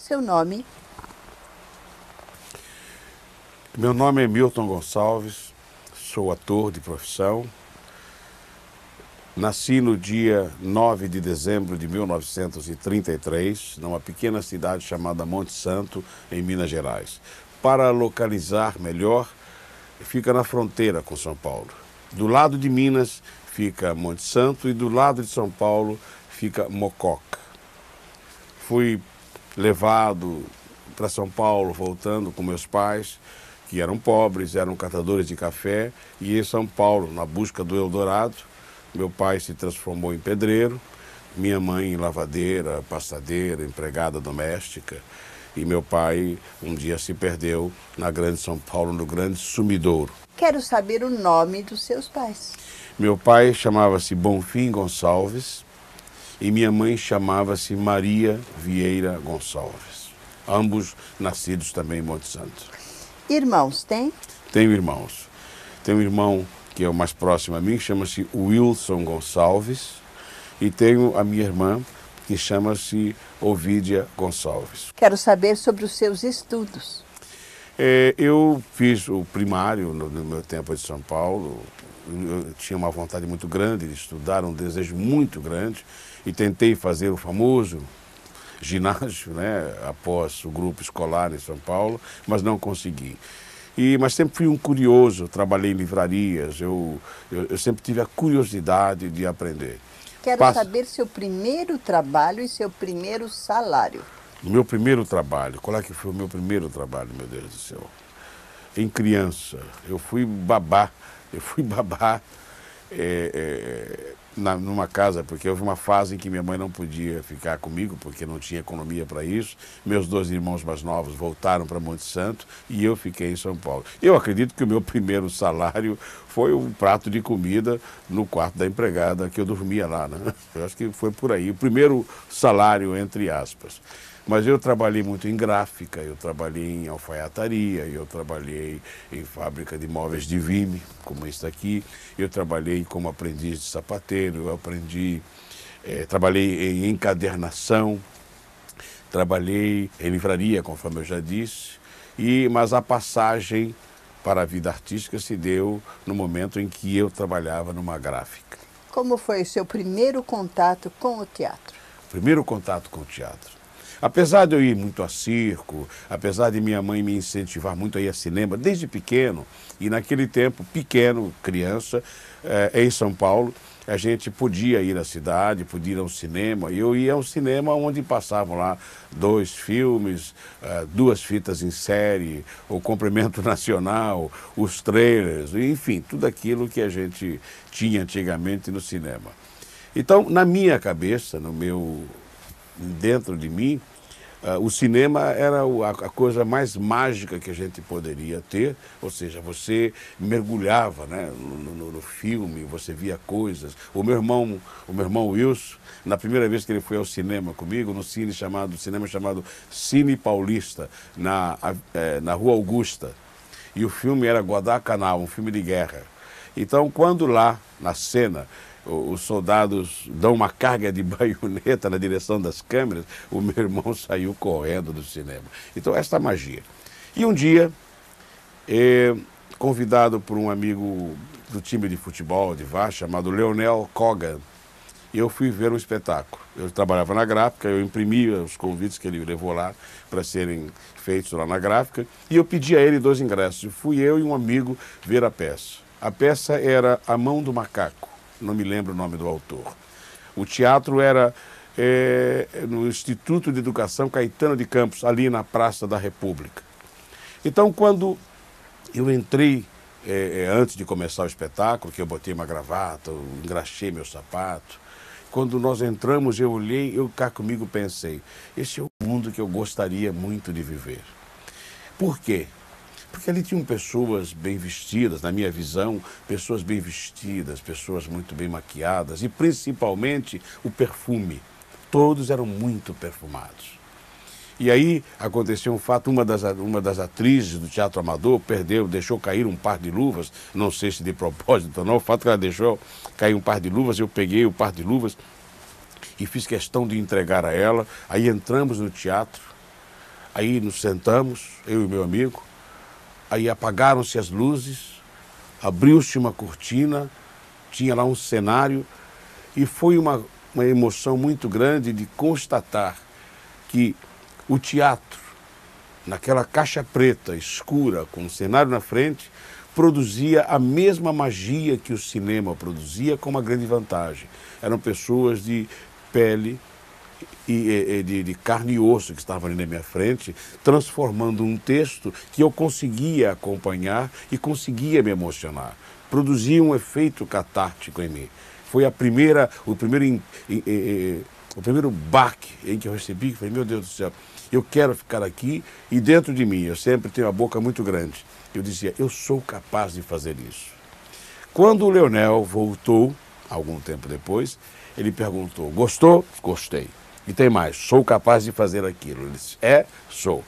seu nome? Meu nome é Milton Gonçalves, sou ator de profissão. Nasci no dia 9 de dezembro de 1933, numa pequena cidade chamada Monte Santo, em Minas Gerais. Para localizar melhor, fica na fronteira com São Paulo. Do lado de Minas fica Monte Santo e do lado de São Paulo fica Mococa. Fui levado para São Paulo, voltando com meus pais, que eram pobres, eram catadores de café, e em São Paulo, na busca do Eldorado, meu pai se transformou em pedreiro, minha mãe em lavadeira, passadeira, empregada doméstica. E meu pai um dia se perdeu na Grande São Paulo, no Grande Sumidouro. Quero saber o nome dos seus pais. Meu pai chamava-se Bonfim Gonçalves e minha mãe chamava-se Maria Vieira Gonçalves. Ambos nascidos também em Monte Santo. Irmãos tem? Tenho irmãos. Tenho um irmão que é o mais próximo a mim, chama-se Wilson Gonçalves, e tenho a minha irmã, que chama-se Ovídia Gonçalves. Quero saber sobre os seus estudos. É, eu fiz o primário no, no, meu tempo de São Paulo. Eu tinha uma vontade muito grande de estudar, um desejo muito grande, e tentei fazer o famoso ginásio, né, após o grupo escolar em São Paulo, mas não consegui. E, mas sempre fui um curioso, trabalhei em livrarias, eu, eu, eu sempre tive a curiosidade de aprender. Quero Passa... saber seu primeiro trabalho e seu primeiro salário. O meu primeiro trabalho, qual é que foi o meu primeiro trabalho, meu Deus do céu? Em criança, eu fui babá, eu fui babá é, é, na, numa casa, porque houve uma fase em que minha mãe não podia ficar comigo, porque não tinha economia para isso. Meus dois irmãos mais novos voltaram para Monte Santo e eu fiquei em São Paulo. Eu acredito que o meu primeiro salário foi um prato de comida no quarto da empregada, que eu dormia lá. Né? Eu acho que foi por aí. O primeiro salário, entre aspas. Mas eu trabalhei muito em gráfica, eu trabalhei em alfaiataria, eu trabalhei em fábrica de móveis de vime, como esse daqui, eu trabalhei como aprendiz de sapateiro, eu aprendi, é, trabalhei em encadernação, trabalhei em livraria, conforme eu já disse, e, mas a passagem para a vida artística se deu no momento em que eu trabalhava numa gráfica. Como foi o seu primeiro contato com o teatro? Primeiro contato com o teatro. Apesar de eu ir muito a circo, apesar de minha mãe me incentivar muito a ir a cinema desde pequeno, e naquele tempo, pequeno, criança, eh, em São Paulo, a gente podia ir à cidade, podia ir ao cinema. E eu ia ao cinema onde passavam lá dois filmes, eh, duas fitas em série, o Comprimento Nacional, os trailers, enfim, tudo aquilo que a gente tinha antigamente no cinema. Então, na minha cabeça, no meu dentro de mim, Uh, o cinema era a, coisa mais mágica que a gente poderia ter, ou seja, você mergulhava né, no, no, no, filme, você via coisas. O meu irmão, o meu irmão Wilson, na primeira vez que ele foi ao cinema comigo, no cine chamado, cinema chamado Cine Paulista, na, é, na Rua Augusta, e o filme era Guadalcanal, um filme de guerra. Então, quando lá, na cena, os soldados dão uma carga de baioneta na direção das câmeras, o meu irmão saiu correndo do cinema. Então, esta magia. E um dia, eh, convidado por um amigo do time de futebol de Vá, chamado Leonel Kogan, eu fui ver um espetáculo. Eu trabalhava na gráfica, eu imprimia os convites que ele levou lá para serem feitos lá na gráfica, e eu pedi a ele dois ingressos. Fui eu e um amigo ver a peça. A peça era A Mão do Macaco não me lembro o nome do autor. O teatro era é, no Instituto de Educação Caetano de Campos, ali na Praça da República. Então, quando eu entrei, é, antes de começar o espetáculo, que eu botei uma gravata, engraxei meu sapato, quando nós entramos, eu olhei, eu cá comigo pensei, esse é o mundo que eu gostaria muito de viver. Por quê? Porque ali tinham pessoas bem vestidas, na minha visão, pessoas bem vestidas, pessoas muito bem maquiadas e principalmente o perfume. Todos eram muito perfumados. E aí aconteceu um fato, uma das, uma das atrizes do Teatro Amador perdeu, deixou cair um par de luvas, não sei se de propósito ou não, o fato é que ela deixou cair um par de luvas, eu peguei o par de luvas e fiz questão de entregar a ela. Aí entramos no teatro, Aí nos sentamos, eu e meu amigo, aí apagaram-se as luzes, abriu-se uma cortina, tinha lá um cenário e foi uma, uma emoção muito grande de constatar que o teatro, naquela caixa preta, escura, com o cenário na frente, produzia a mesma magia que o cinema produzia, com uma grande vantagem. Eram pessoas de pele, e, de, de, carne e osso que estavam ali na minha frente, transformando um texto que eu conseguia acompanhar e conseguia me emocionar. Produzia um efeito catártico em mim. Foi a primeira, o primeiro, in, in, in, o primeiro baque em que eu recebi, que falei, meu Deus do céu, eu quero ficar aqui e dentro de mim, eu sempre tenho a boca muito grande. Eu dizia, eu sou capaz de fazer isso. Quando o Leonel voltou, algum tempo depois, ele perguntou, gostou? Gostei. E tem mais, sou capaz de fazer aquilo. Ele disse, é, sou.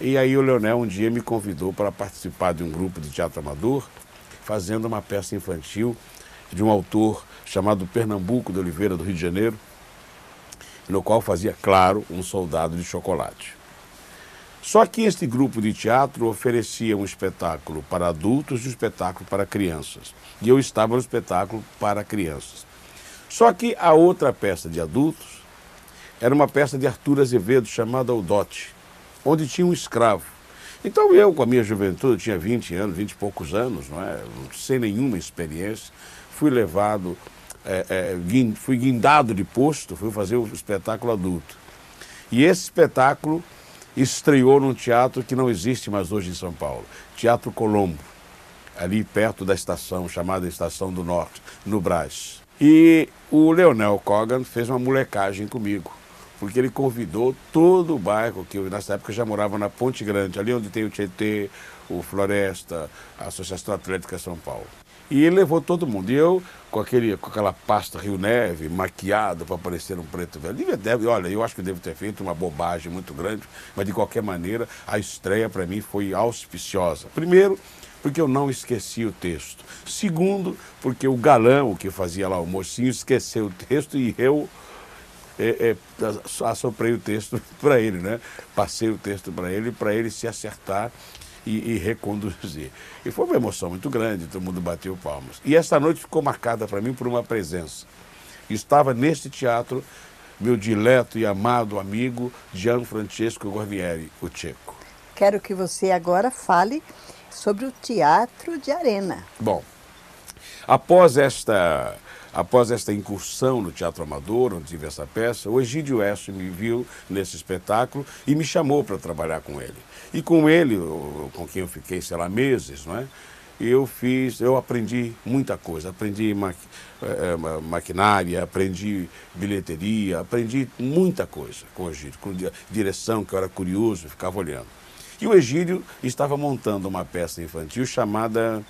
E aí o Leonel um dia me convidou para participar de um grupo de teatro amador, fazendo uma peça infantil de um autor chamado Pernambuco de Oliveira, do Rio de Janeiro, no qual fazia, claro, um soldado de chocolate. Só que este grupo de teatro oferecia um espetáculo para adultos e um espetáculo para crianças. E eu estava no espetáculo para crianças. Só que a outra peça de adultos era uma peça de Arthur Azevedo chamada O Dote, onde tinha um escravo. Então eu, com a minha juventude, tinha 20 anos, 20 e poucos anos, não é? sem nenhuma experiência, fui levado, é, é, fui guindado de posto, fui fazer o espetáculo adulto. E esse espetáculo estreou num teatro que não existe mais hoje em São Paulo, Teatro Colombo, ali perto da estação, chamada Estação do Norte, no Brás. E o Leonel Cogan fez uma molecagem comigo porque ele convidou todo o bairro, que eu, nessa época já morava na Ponte Grande, ali onde tem o Tietê, o Floresta, a Associação Atlética São Paulo. E ele levou todo mundo. E eu, com, aquele, com aquela pasta Rio Neve, maquiado para parecer um preto velho. Deve, olha, eu acho que devo ter feito uma bobagem muito grande, mas de qualquer maneira, a estreia para mim foi auspiciosa. Primeiro, porque eu não esqueci o texto. Segundo, porque o galão que fazia lá o mocinho esqueceu o texto e eu é, é, assoprei o texto para ele, né? Passei o texto para ele, para ele se acertar e, e, reconduzir. E foi uma emoção muito grande, todo mundo bateu palmas. E essa noite ficou marcada para mim por uma presença. Estava neste teatro meu dileto e amado amigo Gianfrancesco Gorvieri, o Tcheco. Quero que você agora fale sobre o teatro de arena. Bom, após esta Após esta incursão no Teatro Amador, onde tive essa peça, o Egídio Oeste me viu nesse espetáculo e me chamou para trabalhar com ele. E com ele, com quem eu fiquei, sei lá, meses, não é? eu fiz, eu aprendi muita coisa, aprendi maqui, é, maquinária, aprendi bilheteria, aprendi muita coisa com o Egídio, com direção, que eu era curioso, ficava olhando. E o Egídio estava montando uma peça infantil chamada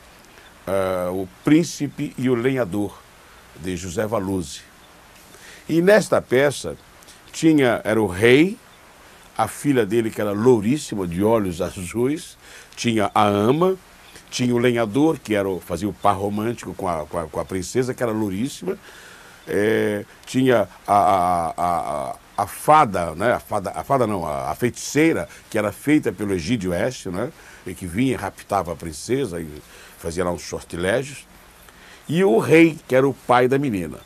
uh, O Príncipe e o Lenhador, de José Valuzzi. E nesta peça tinha, era o rei, a filha dele que era louríssima, de olhos azuis, tinha a ama, tinha o lenhador, que era fazia o par romântico com a, com a, com a princesa, que era louríssima, é, tinha a, a, a, a, fada, né? a fada, a fada não, a, a feiticeira, que era feita pelo Egídio Oeste, né? e que vinha e raptava a princesa e fazia lá uns sortilégios e o rei, que era o pai da menina.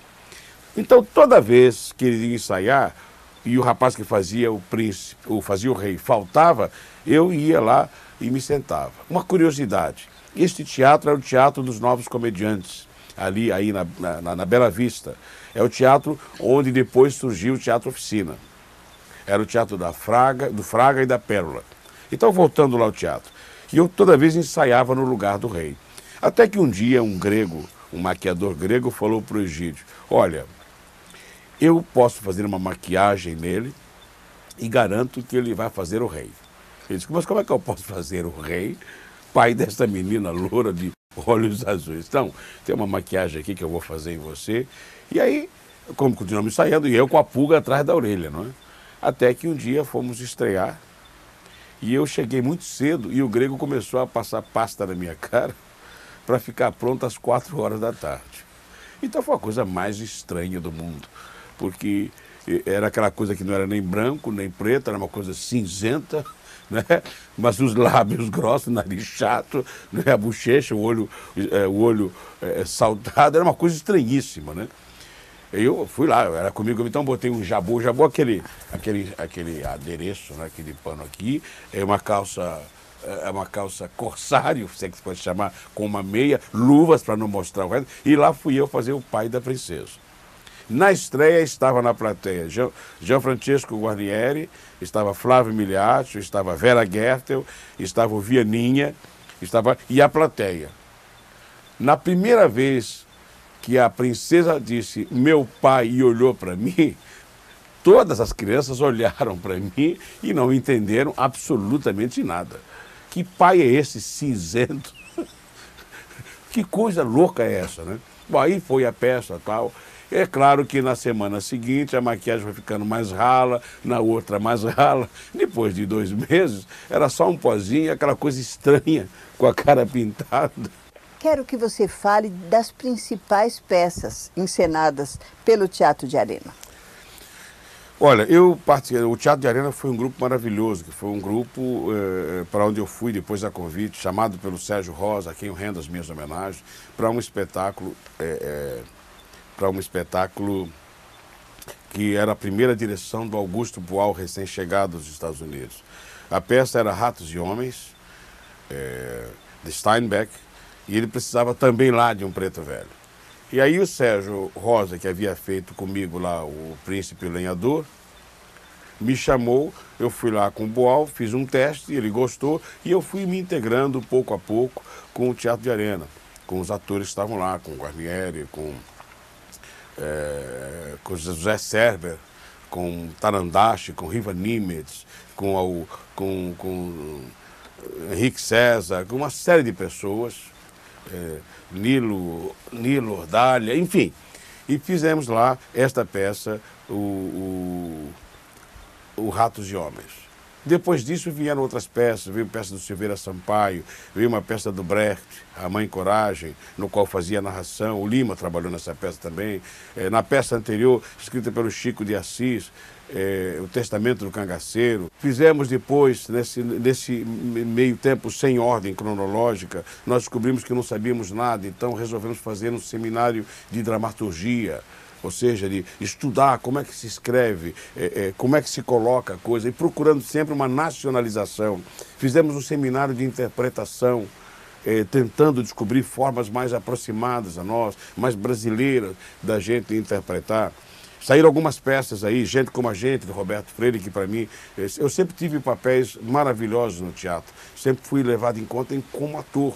Então, toda vez que ele ia ensaiar, e o rapaz que fazia o príncipe, ou fazia o rei, faltava, eu ia lá e me sentava. Uma curiosidade, este teatro é o teatro dos novos comediantes, ali aí na, na, na Bela Vista. É o teatro onde depois surgiu o Teatro Oficina. Era o teatro da Fraga, do Fraga e da Pérola. Então, voltando lá ao teatro. E eu toda vez ensaiava no lugar do rei. Até que um dia um grego um maquiador grego falou para o Egídio: Olha, eu posso fazer uma maquiagem nele e garanto que ele vai fazer o rei. Ele disse: Mas como é que eu posso fazer o rei, pai dessa menina loura de olhos azuis? Então, tem uma maquiagem aqui que eu vou fazer em você. E aí, como continuamos ensaiando, e eu com a pulga atrás da orelha, não é? Até que um dia fomos estrear e eu cheguei muito cedo e o grego começou a passar pasta na minha cara para ficar pronto às quatro horas da tarde. Então foi a coisa mais estranha do mundo, porque era aquela coisa que não era nem branco, nem preto, era uma coisa cinzenta, né? mas os lábios grossos, o nariz chato, né? a bochecha, o olho, é, o olho é, saltado, era uma coisa estranhíssima. Né? Eu fui lá, era comigo, então botei um jabu, jabu aquele, aquele, aquele adereço, né? aquele pano aqui, é uma calça é uma calça corsário, se é que se pode chamar, com uma meia, luvas para não mostrar o resto, e lá fui eu fazer o pai da princesa. Na estreia estava na plateia Jean Francesco Guarnieri, estava Flávio Miliaccio, estava Vera Gertel, estava o Vianinha, estava e a plateia. Na primeira vez que a princesa disse meu pai e olhou para mim, todas as crianças olharam para mim e não entenderam absolutamente nada. Que pai é esse cinzento? que coisa louca é essa, né? Bom, aí foi a peça tal. É claro que na semana seguinte a maquiagem foi ficando mais rala, na outra mais rala. Depois de dois meses, era só um pozinho, aquela coisa estranha, com a cara pintada. Quero que você fale das principais peças encenadas pelo Teatro de Arena. Olha, eu participei, o Teatro de Arena foi um grupo maravilhoso, que foi um grupo eh, para onde eu fui depois da convite, chamado pelo Sérgio Rosa, a quem eu rendo as minhas homenagens, para um espetáculo eh, eh, para um espetáculo que era a primeira direção do Augusto Boal, recém-chegado dos Estados Unidos. A peça era Ratos e Homens, de Steinbeck, e ele precisava também lá de um preto velho. E aí o Sérgio Rosa, que havia feito comigo lá o Príncipe Lenhador, me chamou, eu fui lá com o Boal, fiz um teste, ele gostou, e eu fui me integrando pouco a pouco com o Teatro de Arena, com os atores que estavam lá, com o Guarnieri, com é, com José Serber, com Tarandache, com Riva Nimitz, com, com, com Henrique César, com uma série de pessoas, é, Nilo, Nilo Ordália, enfim. E fizemos lá esta peça, o, o, o Ratos de Homens. Depois disso vieram outras peças, veio peça do Silveira Sampaio, veio uma peça do Brecht, A Mãe Coragem, no qual fazia narração. O Lima trabalhou nessa peça também. É, na peça anterior, escrita pelo Chico de Assis, é, O Testamento do Cangaceiro. Fizemos depois, nesse, nesse meio tempo, sem ordem cronológica, nós descobrimos que não sabíamos nada, então resolvemos fazer um seminário de dramaturgia ou seja, de estudar como é que se escreve, é, é, como é que se coloca a coisa, e procurando sempre uma nacionalização. Fizemos um seminário de interpretação, é, tentando descobrir formas mais aproximadas a nós, mais brasileiras da gente interpretar. Saíram algumas peças aí, gente como a gente, de Roberto Freire, que para mim, eu sempre tive papéis maravilhosos no teatro, sempre fui levado em conta como ator.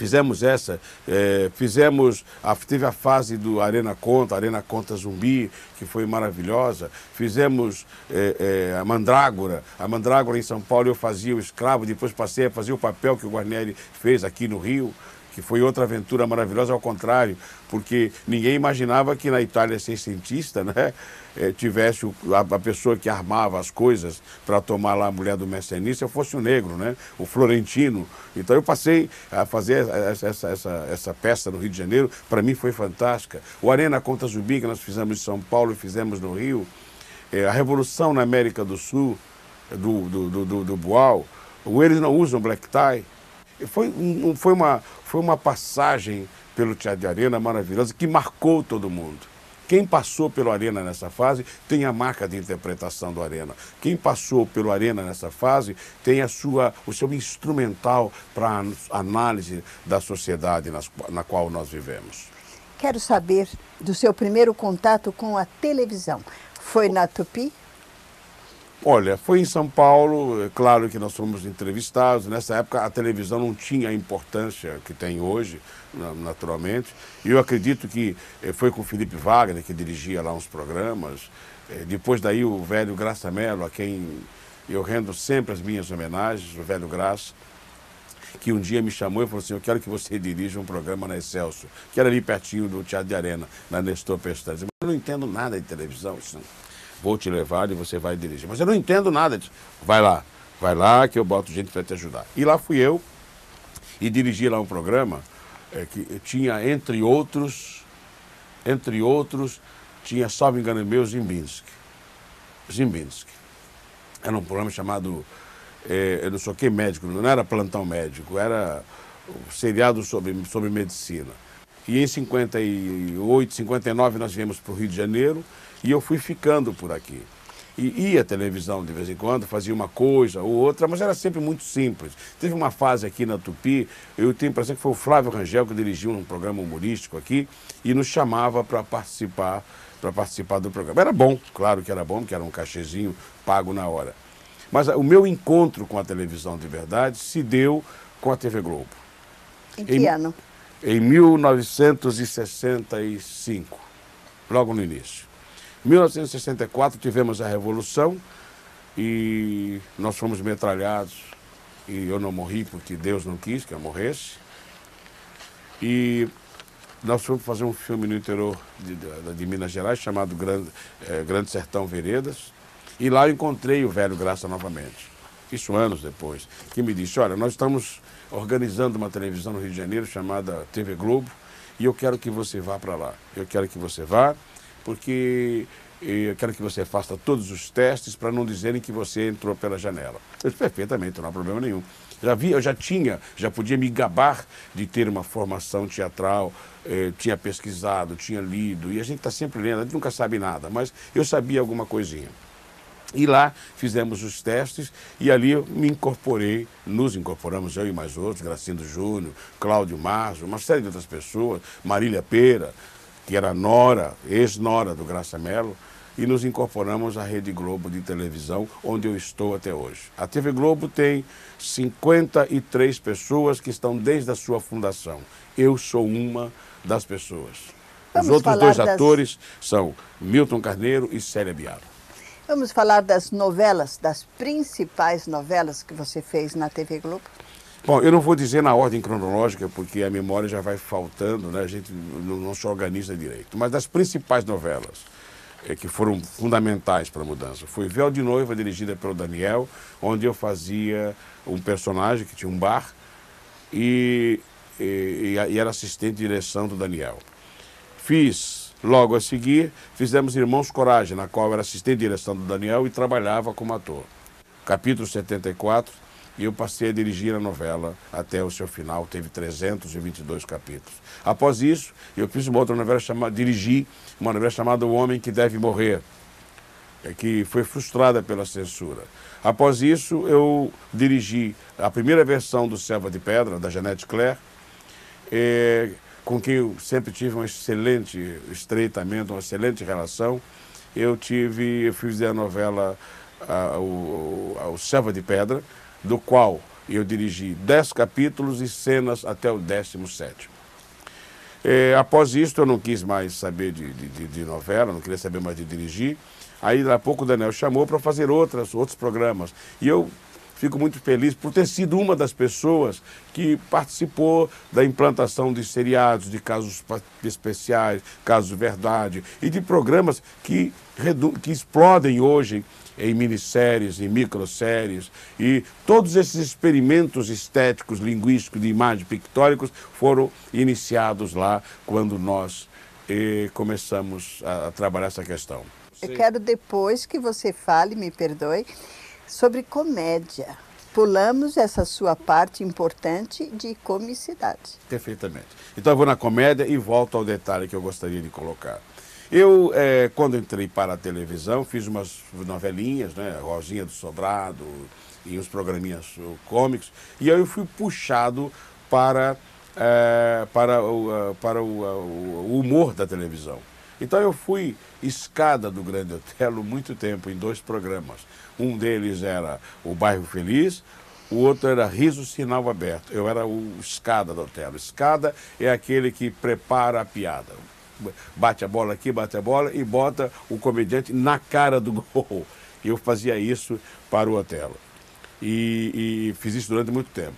Fizemos essa, é, fizemos, a, teve a fase do Arena Conta, Arena Conta Zumbi, que foi maravilhosa. Fizemos é, é, a Mandrágora, a Mandrágora em São Paulo eu fazia o escravo, depois passei a fazer o papel que o Guarneri fez aqui no Rio que foi outra aventura maravilhosa, ao contrário, porque ninguém imaginava que na Itália cientista, né, eh, tivesse o, a, pessoa que armava as coisas para tomar lá a mulher do Messenista fosse o negro, né, o Florentino. Então eu passei a fazer essa, essa, essa, peça no Rio de Janeiro, para mim foi fantástica. O Arena Conta Zumbi, que nós fizemos em São Paulo e fizemos no Rio, eh, a Revolução na América do Sul, do, do, do, do, Boal, eles não usam black tie, foi, um, foi, uma, foi uma passagem pelo Teatro de Arena maravilhosa que marcou todo mundo. Quem passou pelo Arena nessa fase tem a marca de interpretação do Arena. Quem passou pelo Arena nessa fase tem a sua, o seu instrumental para análise da sociedade nas, na qual nós vivemos. Quero saber do seu primeiro contato com a televisão. Foi na Tupi? Olha, foi em São Paulo, é claro que nós fomos entrevistados. Nessa época a televisão não tinha a importância que tem hoje, naturalmente. E eu acredito que eh, foi com o Felipe Wagner, que dirigia lá uns programas. Eh, depois daí o velho Graça Mello, a quem eu rendo sempre as minhas homenagens, o velho Graça, que um dia me chamou e falou assim, eu quero que você dirija um programa na Excelso, que era ali pertinho do Teatro de Arena, na Nestor Pestana. Eu não entendo nada de televisão, isso não vou te levar e você vai dirigir. Mas eu não entendo nada disso. Vai lá, vai lá que eu boto gente para te ajudar. E lá fui eu e dirigi lá um programa é, que tinha, entre outros, entre outros, tinha, salvo engano meu, Zimbinski. Zimbinski. era um programa chamado, é, eu não sou que médico, não era plantão médico, era um seriado sobre, sobre medicina. E em 58, 59 nós viemos para o Rio de Janeiro e eu fui ficando por aqui. E ia à televisão de vez em quando, fazia uma coisa ou outra, mas era sempre muito simples. Teve uma fase aqui na Tupi, eu tenho a impressão que foi o Flávio Rangel que dirigiu um programa humorístico aqui e nos chamava para participar, para participar do programa. Era bom, claro que era bom, porque era um cachezinho pago na hora. Mas o meu encontro com a televisão de verdade se deu com a TV Globo. Em que em, ano? Em 1965, logo no início. Em 1964 tivemos a Revolução e nós fomos metralhados e eu não morri porque Deus não quis que eu morresse. E nós fomos fazer um filme no interior de, de, de Minas Gerais chamado Grande, é, Grande Sertão Veredas. E lá eu encontrei o velho Graça novamente. Isso anos depois. Que me disse, olha, nós estamos organizando uma televisão no Rio de Janeiro chamada TV Globo e eu quero que você vá para lá. Eu quero que você vá porque eu quero que você faça todos os testes para não dizerem que você entrou pela janela. Eu disse, perfeitamente, não há problema nenhum. Já vi, eu já tinha, já podia me gabar de ter uma formação teatral, eh, tinha pesquisado, tinha lido, e a gente está sempre lendo, a gente nunca sabe nada, mas eu sabia alguma coisinha. E lá fizemos os testes e ali eu me incorporei, nos incorporamos, eu e mais outros, Gracindo Júnior, Cláudio Marzo, uma série de outras pessoas, Marília Pera, que era nora, ex-nora do Graça Mello, e nos incorporamos à Rede Globo de televisão, onde eu estou até hoje. A TV Globo tem 53 pessoas que estão desde a sua fundação. Eu sou uma das pessoas. Vamos Os outros dois das... atores são Milton Carneiro e Célia Biaro. Vamos falar das novelas, das principais novelas que você fez na TV Globo? Bom, eu não vou dizer na ordem cronológica, porque a memória já vai faltando, né? a gente não, se organiza direito. Mas das principais novelas é, que foram fundamentais para a mudança foi Véu de Noiva, dirigida pelo Daniel, onde eu fazia um personagem que tinha um bar e, e, e era assistente de direção do Daniel. Fiz, logo a seguir, fizemos Irmãos Coragem, na qual eu era assistente de direção do Daniel e trabalhava como ator. Capítulo 74 e eu passei a dirigir a novela até o seu final, teve 322 capítulos. Após isso, eu fiz uma outra novela chamada, dirigi uma novela chamada O Homem que Deve Morrer, é, que foi frustrada pela censura. Após isso, eu dirigi a primeira versão do Selva de Pedra, da Janete Claire, é, com quem eu sempre tive um excelente estreitamento, uma excelente relação. Eu tive, eu fiz a novela a, o, o Selva de Pedra, do qual eu dirigi dez capítulos e cenas até o décimo sétimo. É, após isso, eu não quis mais saber de, de, de, novela, não queria saber mais de dirigir. Aí, daqui a pouco, o Daniel chamou para fazer outras, outros programas. E eu fico muito feliz por ter sido uma das pessoas que participou da implantação de seriados, de casos especiais, casos verdade, e de programas que, que explodem hoje em minisséries, em microséries, e todos esses experimentos estéticos, linguísticos, de imagem pictóricos foram iniciados lá quando nós eh, começamos a, a trabalhar essa questão. Eu quero depois que você fale, me perdoe, sobre comédia. Pulamos essa sua parte importante de comicidade. Perfeitamente. Então eu vou na comédia e volto ao detalhe que eu gostaria de colocar. Eu, é, quando entrei para a televisão, fiz umas novelinhas, né? Rosinha do Sobrado e uns programinhas cômicos, e aí eu fui puxado para, é, para, o, para o, o, humor da televisão. Então eu fui escada do Grande Otelo muito tempo, em dois programas. Um deles era o Bairro Feliz, o outro era Riso Sinal Aberto. Eu era o escada do Otelo. Escada é aquele que prepara a piada bate a bola aqui, bate a bola e bota o comediante na cara do gol. Eu fazia isso para o Otelo. E, e fiz isso durante muito tempo.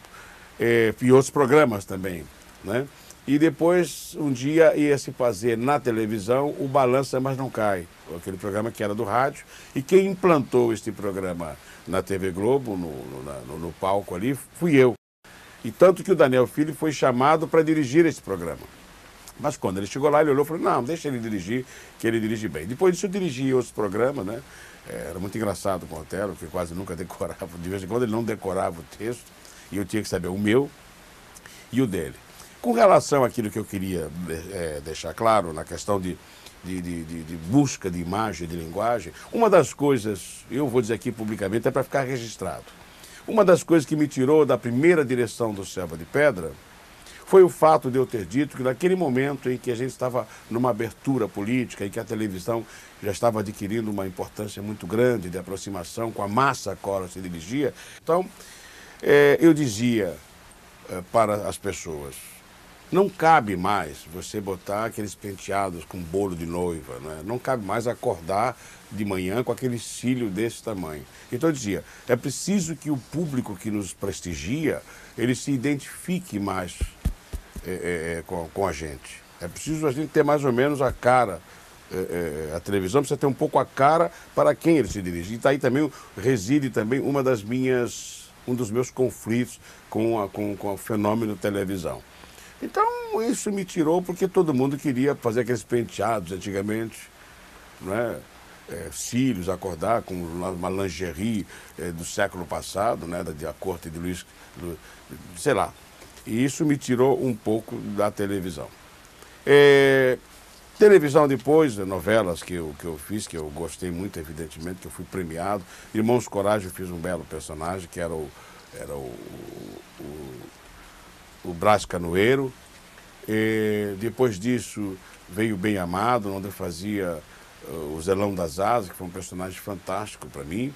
É, e outros programas também. Né? E depois, um dia, ia se fazer na televisão o Balança Mas Não Cai, aquele programa que era do rádio. E quem implantou este programa na TV Globo, no, no, no palco ali, fui eu. E tanto que o Daniel Filho foi chamado para dirigir esse programa. Mas quando ele chegou lá, ele olhou e falou, não, deixa ele dirigir, que ele dirige bem. Depois disso eu dirigi outros programas, né? É, era muito engraçado com o Otelo, que quase nunca decorava. De vez em quando ele não decorava o texto, e eu tinha que saber o meu e o dele. Com relação àquilo que eu queria é, deixar claro, na questão de, de, de, de, busca de imagem, de linguagem, uma das coisas, eu vou dizer aqui publicamente, é para ficar registrado. Uma das coisas que me tirou da primeira direção do Selva de Pedra foi o fato de eu ter dito que naquele momento em que a gente estava numa abertura política, em que a televisão já estava adquirindo uma importância muito grande de aproximação com a massa a qual ela se dirigia, então é, eu dizia é, para as pessoas, não cabe mais você botar aqueles penteados com bolo de noiva, né? não cabe mais acordar de manhã com aquele cílio desse tamanho. Então eu dizia, é preciso que o público que nos prestigia, ele se identifique mais é, é, é, com, com, a gente. É preciso a gente ter mais ou menos a cara. É, a televisão precisa ter um pouco a cara para quem ele se dirige. E tá também reside também uma das minhas, um dos meus conflitos com, a, com, com o fenômeno televisão. Então isso me tirou porque todo mundo queria fazer aqueles penteados antigamente, né? É, cílios, acordar com uma lingerie é, do século passado, né, da, corte de Luiz, do, sei lá, e isso me tirou um pouco da televisão. É, televisão depois, novelas que eu, que eu fiz, que eu gostei muito, evidentemente, que eu fui premiado. Irmãos Coragem, eu fiz um belo personagem, que era o, era o, o, o Brás Canoeiro. E depois disso veio Bem Amado, onde eu fazia uh, o Zelão das Asas, que foi um personagem fantástico para mim.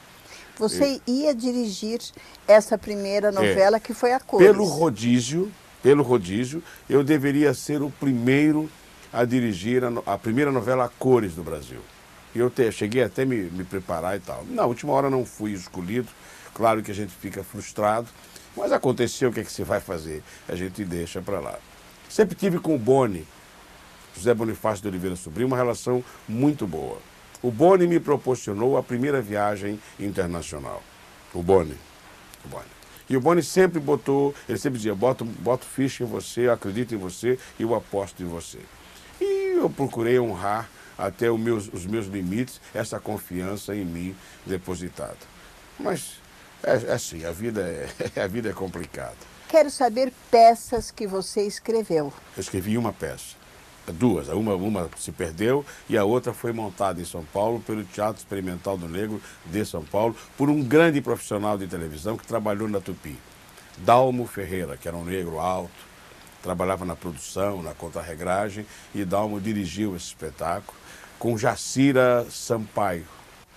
Você ia dirigir essa primeira novela é, que foi a Cores. Pelo rodízio, pelo rodízio, eu deveria ser o primeiro a dirigir a, a primeira novela a cores do Brasil. E eu te, cheguei até me, me preparar e tal. Na última hora não fui escolhido. Claro que a gente fica frustrado, mas aconteceu, o que, é que se vai fazer? A gente deixa para lá. Sempre tive com o Boni, José Bonifácio de Oliveira Sobrinho, uma relação muito boa. O Boni me proporcionou a primeira viagem internacional. O Boni. O Boni. E o Boni sempre botou, ele sempre dizia, boto, boto ficha em você, acredito em você e eu aposto em você. E eu procurei honrar até os meus, os meus limites essa confiança em mim depositada. Mas é, é assim, a vida é, a vida é complicada. Quero saber peças que você escreveu. Eu escrevi uma peça duas. Uma, uma se perdeu e a outra foi montada em São Paulo pelo Teatro Experimental do Negro de São Paulo por um grande profissional de televisão que trabalhou na Tupi. Dalmo Ferreira, que era um negro alto, trabalhava na produção, na contrarregragem e Dalmo dirigiu esse espetáculo com Jacira Sampaio.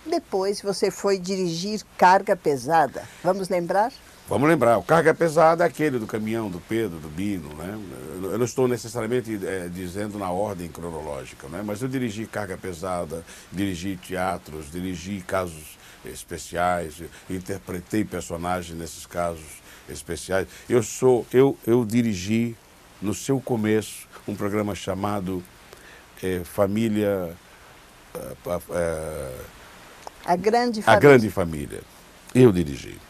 Depois você foi dirigir Carga Pesada. Vamos lembrar? Vamos lembrar, o carga pesada é aquele do caminhão, do Pedro, do Bino, né? Eu não estou necessariamente é, dizendo na ordem cronológica, né? Mas eu dirigi carga pesada, dirigi teatros, dirigi casos especiais, interpretei personagens nesses casos especiais. Eu sou, eu, eu dirigi no seu começo um programa chamado é, Família é, a grande família. A grande família. Eu dirigi.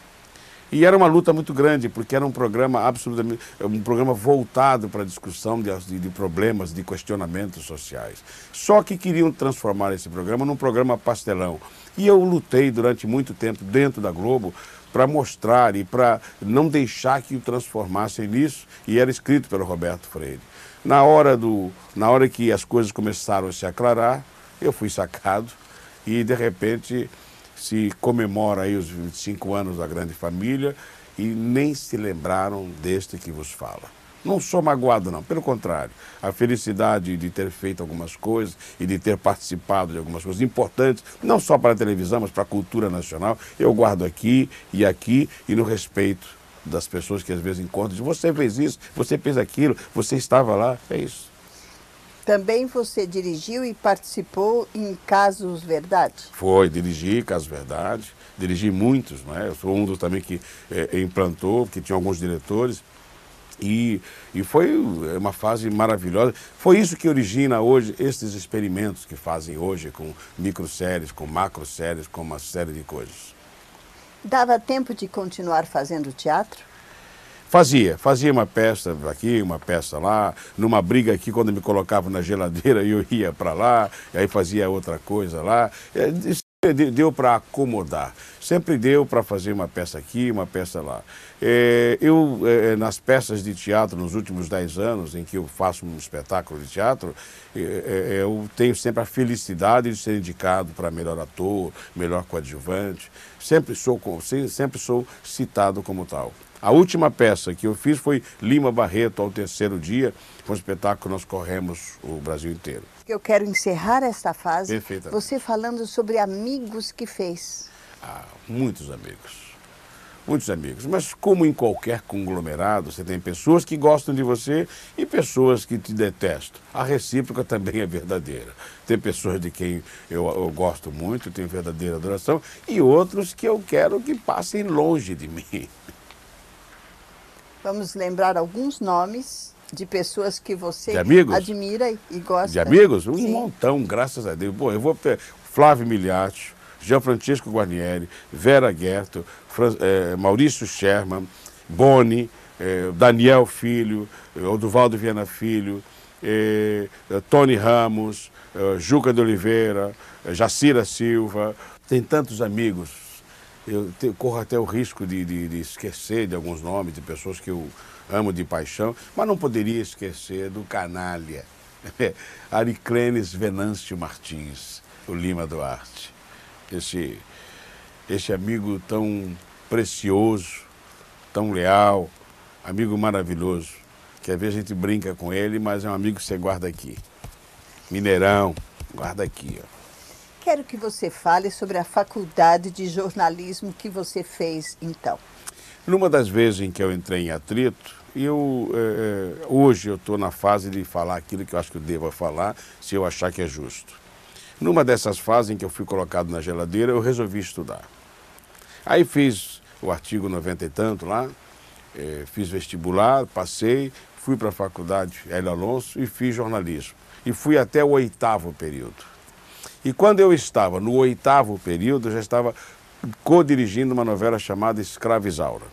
E era uma luta muito grande, porque era um programa absolutamente, um programa voltado para a discussão de, de, problemas, de questionamentos sociais. Só que queriam transformar esse programa num programa pastelão. E eu lutei durante muito tempo dentro da Globo para mostrar e para não deixar que o transformassem nisso, e era escrito pelo Roberto Freire. Na hora, do, na hora que as coisas começaram a se aclarar, eu fui sacado e, de repente, se comemora aí os 25 anos da grande família e nem se lembraram deste que vos fala. Não sou magoado, não. Pelo contrário, a felicidade de ter feito algumas coisas e de ter participado de algumas coisas importantes, não só para a televisão, mas para a cultura nacional, eu guardo aqui e aqui e no respeito das pessoas que às vezes encontram. Você fez isso, você fez aquilo, você estava lá. É isso. Também você dirigiu e participou em Casos Verdade? Foi, dirigi Casos Verdade, dirigi muitos, não é? Eu sou um dos também que é, implantou, que tinha alguns diretores. E, e foi uma fase maravilhosa. Foi isso que origina hoje esses experimentos que fazem hoje com microséries, com macroséries, com uma série de coisas. Dava tempo de continuar fazendo teatro? Fazia, fazia uma peça aqui, uma peça lá, numa briga aqui, quando me colocava na geladeira, eu ia para lá, e aí fazia outra coisa lá. É, deu para acomodar, sempre deu para fazer uma peça aqui, uma peça lá. É, eu, é, nas peças de teatro, nos últimos dez anos em que eu faço um espetáculo de teatro, é, é eu tenho sempre a felicidade de ser indicado para melhor ator, melhor coadjuvante, sempre sou, sempre sou citado como tal. A última peça que eu fiz foi Lima Barreto ao terceiro dia, foi um espetáculo que nós corremos o Brasil inteiro. Eu quero encerrar esta fase você falando sobre amigos que fez. Ah, muitos amigos. Muitos amigos. Mas como em qualquer conglomerado, você tem pessoas que gostam de você e pessoas que te detestam. A recíproca também é verdadeira. Tem pessoas de quem eu, eu gosto muito, tenho verdadeira adoração, e outros que eu quero que passem longe de mim. Vamos lembrar alguns nomes de pessoas que você admira e gosta. De amigos? Um Sim. montão, graças a Deus. Bom, eu vou Flávio Miliati, Jean Francisco Guarnieri, Vera Guerto, Fran, eh, Maurício Sherman, Boni, eh, Daniel Filho, eh, Oduvaldo Viana Filho, eh, Tony Ramos, Juca de Oliveira, Jacira Silva. Tem tantos amigos eu te, corro até o risco de, de, de, esquecer de alguns nomes de pessoas que eu amo de paixão, mas não poderia esquecer do canalha, Ariclenes Venâncio Martins, o Lima Duarte. Esse, esse amigo tão precioso, tão leal, amigo maravilhoso, que às vezes a gente brinca com ele, mas é um amigo que você guarda aqui. Mineirão, guarda aqui, ó. Quero que você fale sobre a faculdade de jornalismo que você fez então. Numa das vezes em que eu entrei em atrito, eu, é, hoje eu estou na fase de falar aquilo que eu acho que eu devo falar, se eu achar que é justo. Numa dessas fases em que eu fui colocado na geladeira, eu resolvi estudar. Aí fiz o artigo 90 e tanto lá, é, fiz vestibular, passei, fui para a faculdade Hélio Alonso e fiz jornalismo. E fui até o oitavo período. E quando eu estava no oitavo período, já estava co-dirigindo uma novela chamada Escravizaura.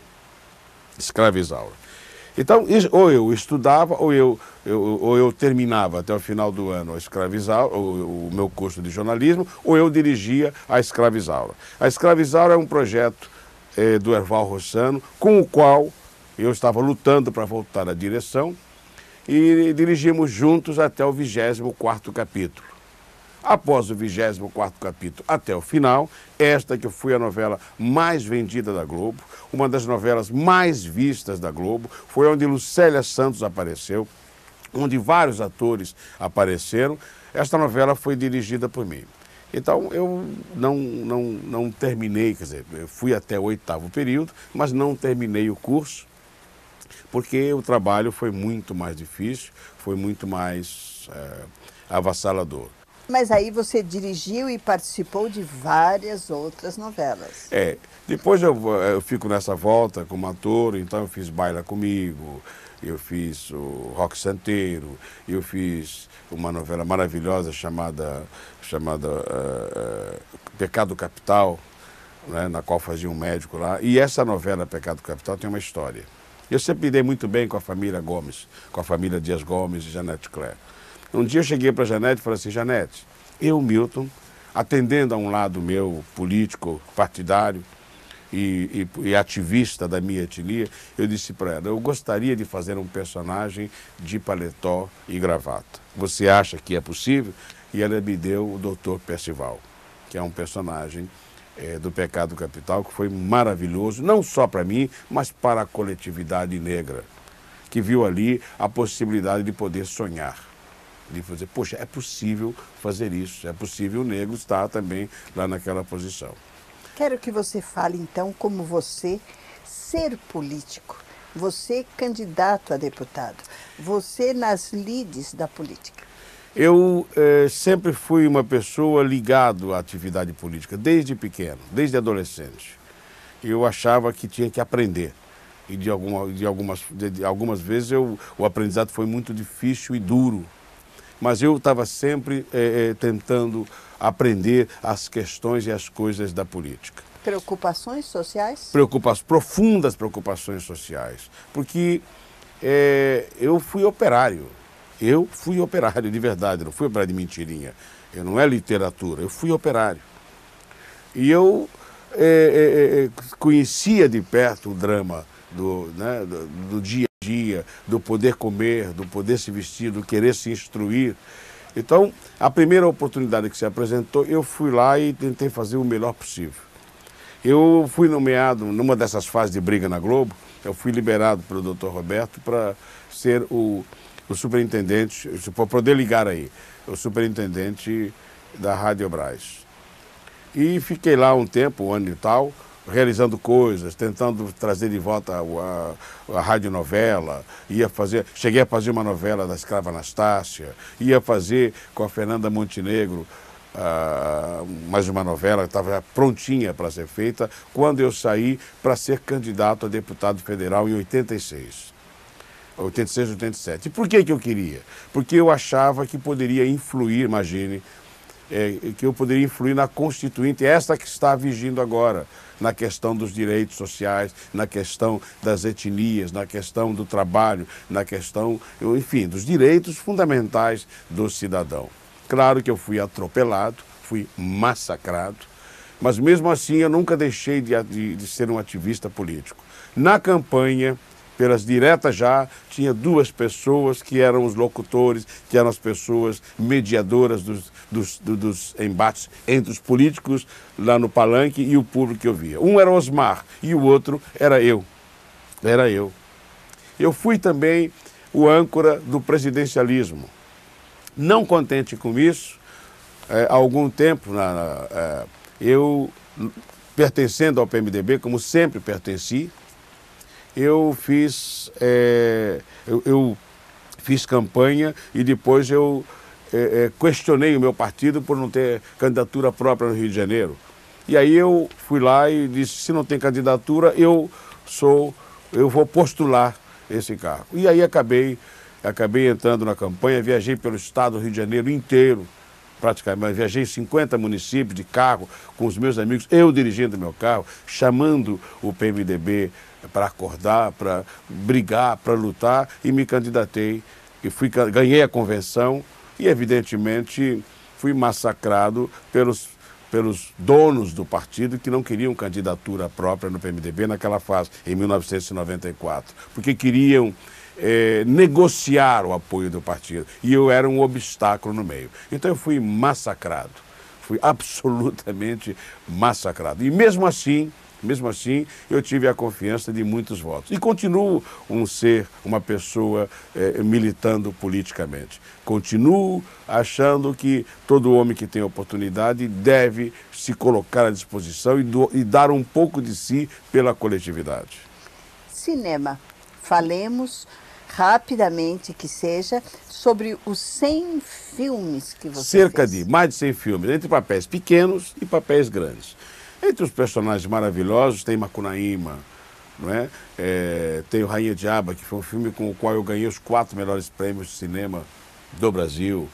Escravizaura. Então, ou eu estudava, ou eu, eu, ou eu terminava até o final do ano a Escravizaura, o, o meu curso de jornalismo, ou eu dirigia a Escravizaura. A Escravizaura é um projeto eh, do Erval Rossano, com o qual eu estava lutando para voltar à direção, e dirigimos juntos até o 24º capítulo. Após o 24º capítulo até o final, esta que foi a novela mais vendida da Globo, uma das novelas mais vistas da Globo, foi onde Lucélia Santos apareceu, onde vários atores apareceram. Esta novela foi dirigida por mim. Então eu não, não, não terminei, quer dizer, eu fui até o oitavo período, mas não terminei o curso, porque o trabalho foi muito mais difícil, foi muito mais é, avassalador. Mas aí você dirigiu e participou de várias outras novelas. É, depois eu, eu fico nessa volta como ator, então eu fiz Baila Comigo, eu fiz o Rock Santeiro, eu fiz uma novela maravilhosa chamada, chamada uh, Pecado Capital, né, na qual fazia um médico lá. E essa novela Pecado Capital tem uma história. Eu sempre me dei muito bem com a família Gomes, com a família Dias Gomes e Janete Claire. Um dia eu cheguei para a Janete e falei assim, Janete, eu, Milton, atendendo a um lado meu político, partidário e, e, e ativista da minha etnia, eu disse para ela, eu gostaria de fazer um personagem de paletó e gravata. Você acha que é possível? E ela me deu o Dr. Percival, que é um personagem é, do Pecado Capital que foi maravilhoso, não só para mim, mas para a coletividade negra, que viu ali a possibilidade de poder sonhar de fazer, poxa, é possível fazer isso, é possível o negro estar também lá naquela posição. Quero que você fale então como você ser político, você candidato a deputado, você nas lides da política. Eu eh, sempre fui uma pessoa ligado à atividade política, desde pequeno, desde adolescente. Eu achava que tinha que aprender. E de, alguma, de, algumas, de algumas vezes eu, o aprendizado foi muito difícil e duro mas eu estava sempre é, é, tentando aprender as questões e as coisas da política. Preocupações sociais? Preocupações, profundas preocupações sociais. Porque é, eu fui operário. Eu fui operário de verdade, não fui operário de mentirinha. Eu não é literatura, eu fui operário. E eu conhecia de perto o drama do, né, do, do dia dia, do poder comer, do poder se vestir, do querer se instruir. Então, a primeira oportunidade que se apresentou, eu fui lá e tentei fazer o melhor possível. Eu fui nomeado, numa dessas fases de briga na Globo, eu fui liberado pelo doutor Roberto para ser o, o superintendente, para poder ligar aí, o superintendente da Rádio Braz. E fiquei lá um tempo, um ano e tal, realizando coisas, tentando trazer de volta a, a, a radionovela, ia fazer, cheguei a fazer uma novela da escrava Anastácia, ia fazer com a Fernanda Montenegro uh, mais uma novela que estava prontinha para ser feita, quando eu saí para ser candidato a deputado federal em 86. 86, 87. E por que, que eu queria? Porque eu achava que poderia influir, imagine, é, que eu poderia influir na Constituinte, esta que está vigindo agora, na questão dos direitos sociais, na questão das etnias, na questão do trabalho, na questão, enfim, dos direitos fundamentais do cidadão. Claro que eu fui atropelado, fui massacrado, mas mesmo assim eu nunca deixei de, de, de ser um ativista político. Na campanha, pelas diretas já, tinha duas pessoas que eram os locutores, que eram as pessoas mediadoras dos, dos, dos, embates entre os políticos lá no palanque e o público que eu via. Um era Osmar e o outro era eu. Era eu. Eu fui também o âncora do presidencialismo. Não contente com isso, é, há algum tempo, na, na, é, eu, pertencendo ao PMDB, como sempre pertenci, eu fiz, é, eu, eu, fiz campanha e depois eu é, é, questionei o meu partido por não ter candidatura própria no Rio de Janeiro. E aí eu fui lá e disse, se não tem candidatura, eu sou, eu vou postular esse cargo. E aí acabei, acabei entrando na campanha, viajei pelo estado do Rio de Janeiro inteiro, praticamente, viajei 50 municípios de carro com os meus amigos, eu dirigindo meu carro, chamando o PMDB para acordar, para brigar, para lutar e me candidatei e fui, ganhei a convenção e evidentemente fui massacrado pelos, pelos donos do partido que não queriam candidatura própria no PMDB naquela fase, em 1994, porque queriam é, negociar o apoio do partido e eu era um obstáculo no meio. Então eu fui massacrado, fui absolutamente massacrado. E mesmo assim, mesmo assim, eu tive a confiança de muitos votos. E continuo um ser, uma pessoa é, militando politicamente. Continuo achando que todo homem que tem oportunidade deve se colocar à disposição e, do, e dar um pouco de si pela coletividade. Cinema. Falemos rapidamente que seja sobre os 100 filmes que você Cerca fez. de mais de 100 filmes, entre papéis pequenos e papéis grandes. Entre os personagens maravilhosos tem Macunaíma, não é? é? tem o Rainha Diaba, que foi um filme com o qual eu ganhei os quatro melhores prêmios de cinema do Brasil.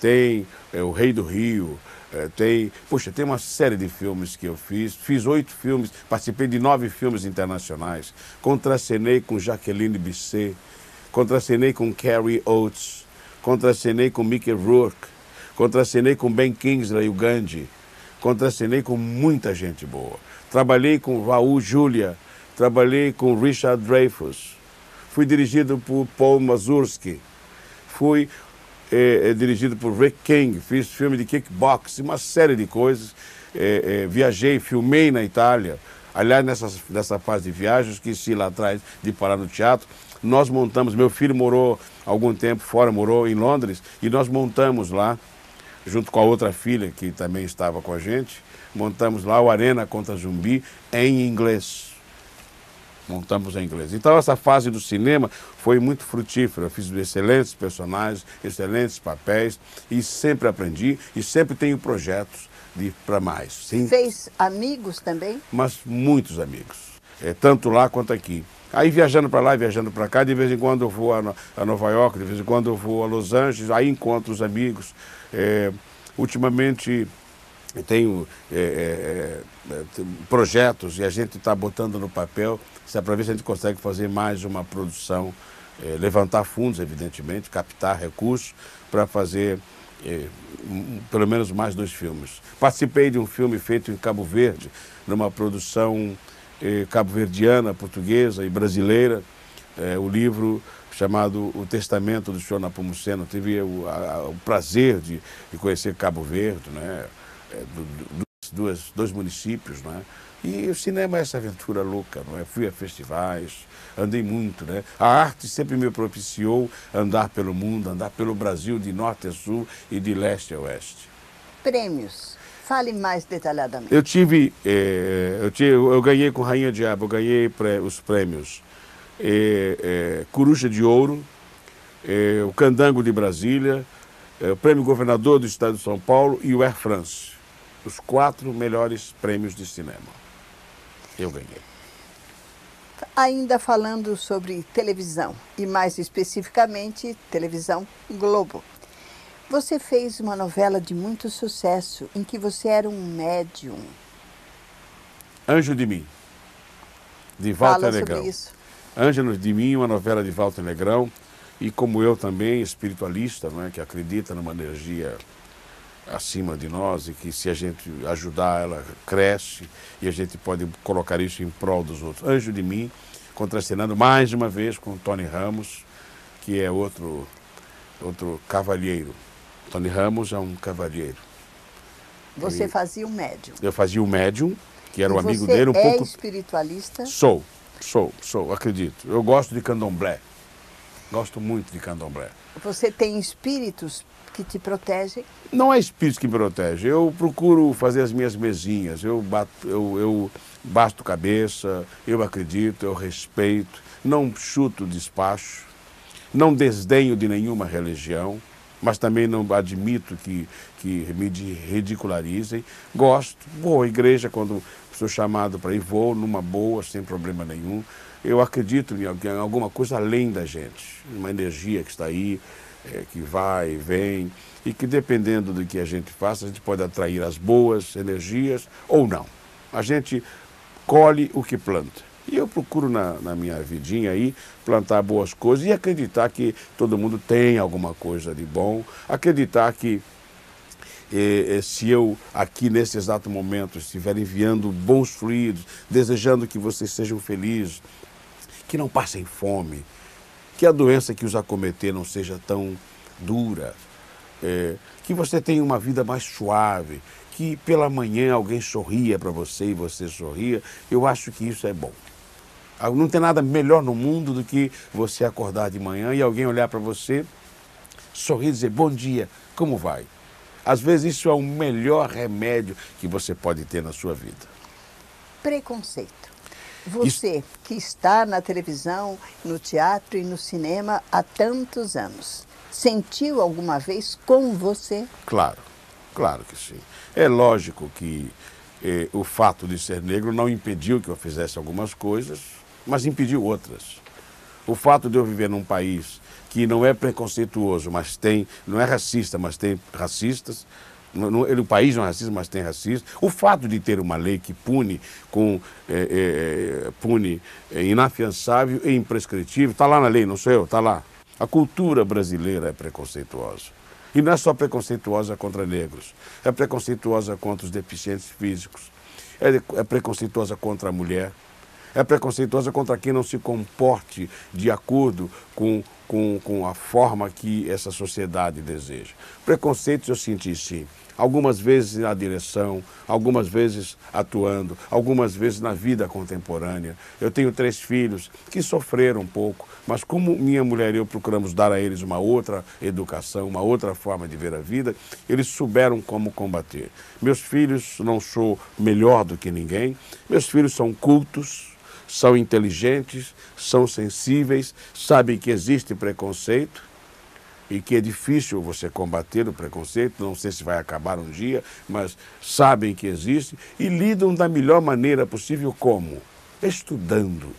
Tem é, O Rei do Rio, é, tem, puxa, tem uma série de filmes que eu fiz. Fiz oito filmes, participei de nove filmes internacionais. Contracenei com Jaqueline Bisset, contracenei com Carrie Oates, contracenei com Mickey Rourke, contracenei com Ben Kingsley, o Gandhi contracenei com muita gente boa. Trabalhei com Raul Julia, trabalhei com Richard Dreyfuss, fui dirigido por Paul Mazursky, fui é, é, dirigido por Rick King, fiz filme de kickbox, uma série de coisas. É, viajei, filmei na Itália. Aliás, nessa, nessa fase de viagem, esqueci lá atrás de parar no teatro. Nós montamos, meu filho morou algum tempo fora, morou em Londres, e nós montamos lá junto com a outra filha que também estava com a gente, montamos lá o Arena contra Zumbi em inglês. Montamos em inglês. Então essa fase do cinema foi muito frutífera. Eu fiz excelentes personagens, excelentes papéis e sempre aprendi e sempre tenho projetos de para mais. Sim. Fez amigos também? Mas muitos amigos, é, tanto lá quanto aqui. Aí viajando para lá, viajando para cá, de vez em quando eu vou a, a, Nova York, de vez em quando eu vou a Los Angeles, aí encontro os amigos. É, ultimamente tenho é, é, é projetos e a gente está botando no papel se é para ver se a gente consegue fazer mais uma produção, é, levantar fundos, evidentemente, captar recursos para fazer é, um, pelo menos mais dois filmes. Participei de um filme feito em Cabo Verde, numa produção é, cabo-verdiana, portuguesa e brasileira, o livro chamado O Testamento do Senhor Napomuceno. Tive o, a, o prazer de, de, conhecer Cabo Verde, né? Do, do, dois, dois municípios, né? E o cinema é essa aventura louca, não é? Fui a festivais, andei muito, né? A arte sempre me propiciou andar pelo mundo, andar pelo Brasil de norte a sul e de leste a oeste. Prêmios. Fale mais detalhadamente. Eu tive, eh, eu, tive eu, ganhei com Rainha Diabo, eu ganhei pré, os prêmios eh, Coruja de Ouro, eh, o Candango de Brasília, eh, o Prêmio Governador do Estado de São Paulo e o Air France. Os quatro melhores prêmios de cinema eu ganhei. Ainda falando sobre televisão, e mais especificamente televisão Globo. Você fez uma novela de muito sucesso em que você era um médium. Anjo de Mim, de Walter Fala Negrão. Sobre isso. Ângelo de Mim, uma novela de Walter Negrão, e como eu também, espiritualista, não é, que acredita numa energia acima de nós e que se a gente ajudar ela cresce e a gente pode colocar isso em prol dos outros. Anjo de mim, contracenando mais uma vez com Tony Ramos, que é outro, outro cavalheiro. Tony Ramos é um cavalheiro. Você e fazia o um médium? Eu fazia o um médium, que era o um amigo dele, um é pouco. espiritualista? Sou, sou, sou, acredito. Eu gosto de candomblé. Gosto muito de candomblé. Você tem espíritos que te protegem? Não é espírito que me protege. Eu procuro fazer as minhas mesinhas. Eu, bato, eu, eu basto cabeça, eu acredito, eu respeito, não chuto despacho, não desdenho de nenhuma religião, mas também não admito que, que me ridicularizem. Gosto, vou à igreja quando sou chamado para ir, vou numa boa, sem problema nenhum. Eu acredito em alguma coisa além da gente, uma energia que está aí, é, que vai e vem, e que dependendo do que a gente faça, a gente pode atrair as boas energias ou não. A gente colhe o que planta. E eu procuro na, na, minha vidinha aí plantar boas coisas e acreditar que todo mundo tem alguma coisa de bom, acreditar que eh se eu aqui nesse exato momento estiver enviando bons fluidos, desejando que vocês sejam felizes, que não passem fome, que a doença que os acometer não seja tão dura, é, que você tenha uma vida mais suave, que pela manhã alguém sorria para você e você sorria, eu acho que isso é bom. Ah, não tem nada melhor no mundo do que você acordar de manhã e alguém olhar para você, sorrir e dizer bom dia, como vai? Às vezes isso é o melhor remédio que você pode ter na sua vida. Preconceito. Você que está na televisão, no teatro e no cinema há tantos anos, sentiu alguma vez com você? Claro, claro que sim. É lógico que eh, o fato de ser negro não impediu que eu fizesse algumas coisas, mas impediu outras. O fato de eu viver num país que não é preconceituoso, mas tem, não é racista, mas tem racistas, no, no, o país não é racista, mas tem racista. O fato de ter uma lei que pune com é, é, é pune é inafiançável e imprescritível, está lá na lei, não sou eu, está lá. A cultura brasileira é preconceituosa. E não é só preconceituosa contra negros, é preconceituosa contra os deficientes físicos, é, é preconceituosa contra a mulher, é preconceituosa contra quem não se comporte de acordo com, com, com a forma que essa sociedade deseja. Preconceitos eu senti sim. Algumas vezes na direção, algumas vezes atuando, algumas vezes na vida contemporânea. Eu tenho três filhos que sofreram um pouco, mas como minha mulher e eu procuramos dar a eles uma outra educação, uma outra forma de ver a vida, eles souberam como combater. Meus filhos não sou melhor do que ninguém, meus filhos são cultos, são inteligentes, são sensíveis, sabem que existe preconceito e que é difícil você combater o preconceito, não sei se vai acabar um dia, mas sabem que existe e lidam da melhor maneira possível como? Estudando,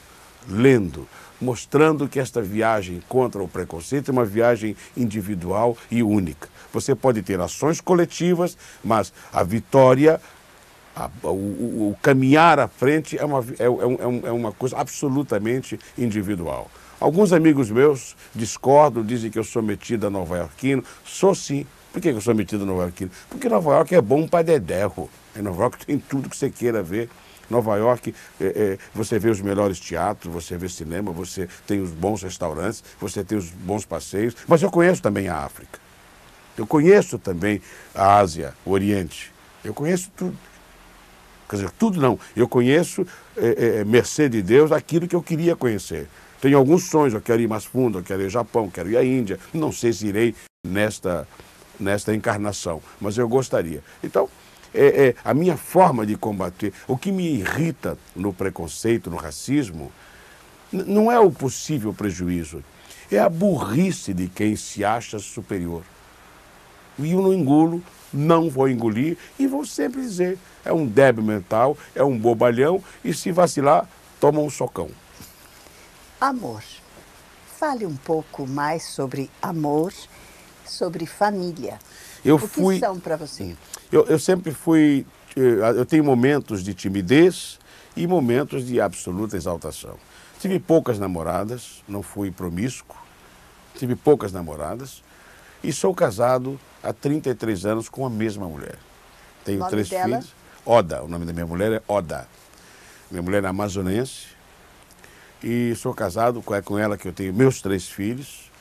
lendo, mostrando que esta viagem contra o preconceito é uma viagem individual e única. Você pode ter ações coletivas, mas a vitória, a, o, o, caminhar à frente é uma, é, é, é uma coisa absolutamente individual. Alguns amigos meus discordam, dizem que eu sou metido a nova iorquino. Sou sim. Por que eu sou metido a nova iorquino? Porque Nova York é bom para dedéu. Em Nova York tem tudo que você queira ver. Nova York, é, é, você vê os melhores teatros, você vê cinema, você tem os bons restaurantes, você tem os bons passeios. Mas eu conheço também a África. Eu conheço também a Ásia, o Oriente. Eu conheço tudo. Quer dizer, tudo não. Eu conheço, é, é, mercê de Deus, aquilo que eu queria conhecer. Tenho alguns sonhos, eu quero ir mais fundo, eu quero ir ao Japão, quero ir à Índia. Não sei se irei nesta, nesta encarnação, mas eu gostaria. Então, é, é, a minha forma de combater, o que me irrita no preconceito, no racismo, não é o possível prejuízo, é a burrice de quem se acha superior. E eu não engulo, não vou engolir e vou sempre dizer: é um débil mental, é um bobalhão e se vacilar, toma um socão. Amor. Fale um pouco mais sobre amor, sobre família. Eu o fui... que são para você? Eu, eu sempre fui. Eh, eu tenho momentos de timidez e momentos de absoluta exaltação. Tive poucas namoradas, não fui promíscuo, tive poucas namoradas e sou casado há 33 anos com a mesma mulher. Tenho três dela? filhos. Oda, o nome da minha mulher é Oda. Minha mulher é amazonense e sou casado com, é com ela que eu tenho meus três filhos.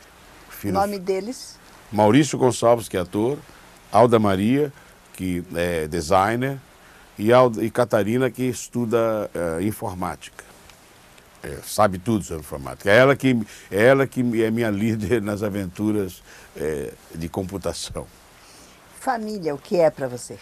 filhos nome deles? Maurício Gonçalves, que é ator, Alda Maria, que é designer, e, Alda, e Catarina, que estuda uh, informática. É, sabe tudo sobre informática. É ela que é, ela que é minha líder nas aventuras é, de computação. Família, o que é para você?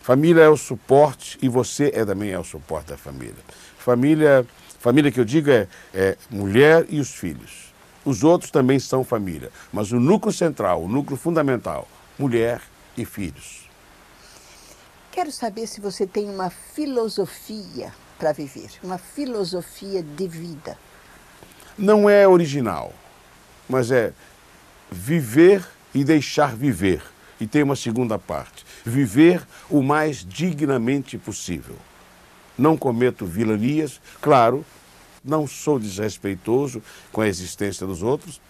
Família é o suporte e você é, também é o suporte da família. Família, família que eu digo é, é mulher e os filhos. Os outros também são família, mas o núcleo central, o núcleo fundamental, mulher e filhos. Quero saber se você tem uma filosofia para viver, uma filosofia de vida. Não é original, mas é viver e deixar viver. E tem uma segunda parte: viver o mais dignamente possível. Não cometo vilanias, claro, não sou desrespeitoso com a existência dos outros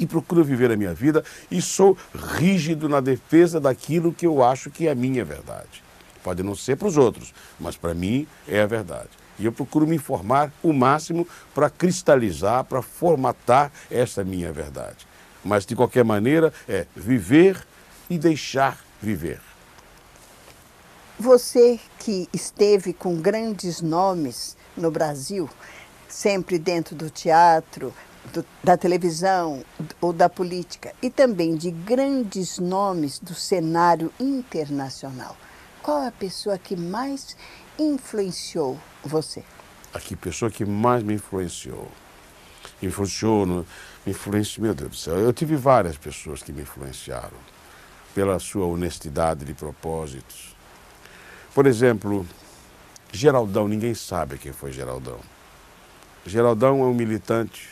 e procuro viver a minha vida e sou rígido na defesa daquilo que eu acho que é a minha verdade. Pode não ser para os outros, mas para mim é a verdade. E eu procuro me informar o máximo para cristalizar, para formatar essa minha verdade. Mas, de qualquer maneira, é viver e deixar viver. Você que esteve com grandes nomes no Brasil, sempre dentro do teatro, do, da televisão ou da política, e também de grandes nomes do cenário internacional. Qual é a pessoa que mais influenciou você? A que pessoa que mais me influenciou? Influenciou, no, influenciou, meu Deus do céu. Eu tive várias pessoas que me influenciaram pela sua honestidade de propósitos. Por exemplo, Geraldão, ninguém sabe quem foi Geraldão. Geraldão é um militante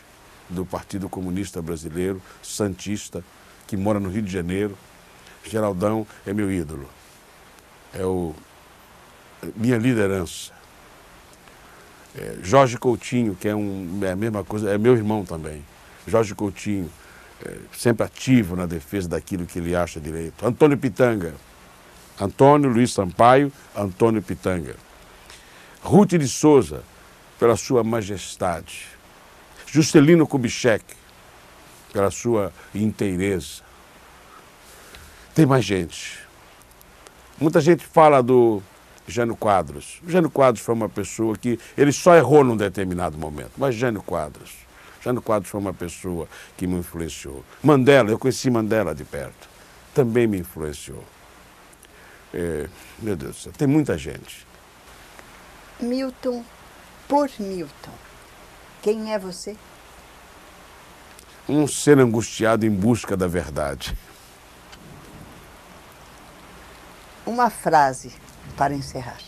do Partido Comunista Brasileiro, santista, que mora no Rio de Janeiro. Geraldão é meu ídolo. É o minha liderança. É, Jorge Coutinho, que é, um, é a mesma coisa, é meu irmão também. Jorge Coutinho, é, sempre ativo na defesa daquilo que ele acha direito. Antônio Pitanga. Antônio Luiz Sampaio, Antônio Pitanga. Ruth de Souza, pela sua majestade. Juscelino Kubitschek, pela sua inteireza. Tem mais gente. Muita gente fala do Jânio Quadros. Jânio Quadros foi uma pessoa que ele só errou num determinado momento, mas Jânio Quadros. Jânio Quadros foi uma pessoa que me influenciou. Mandela, eu conheci Mandela de perto, também me influenciou. É, meu Deus do céu, tem muita gente. Milton por Milton. Quem é você? Um ser angustiado em busca da verdade. Uma frase para encerrar.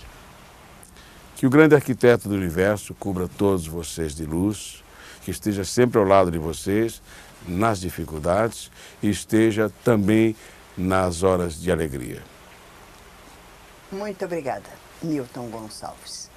Que o grande arquiteto do universo cubra todos vocês de luz, que esteja sempre ao lado de vocês, nas dificuldades e esteja também nas horas de alegria. Muito obrigada, Newton Gonçalves.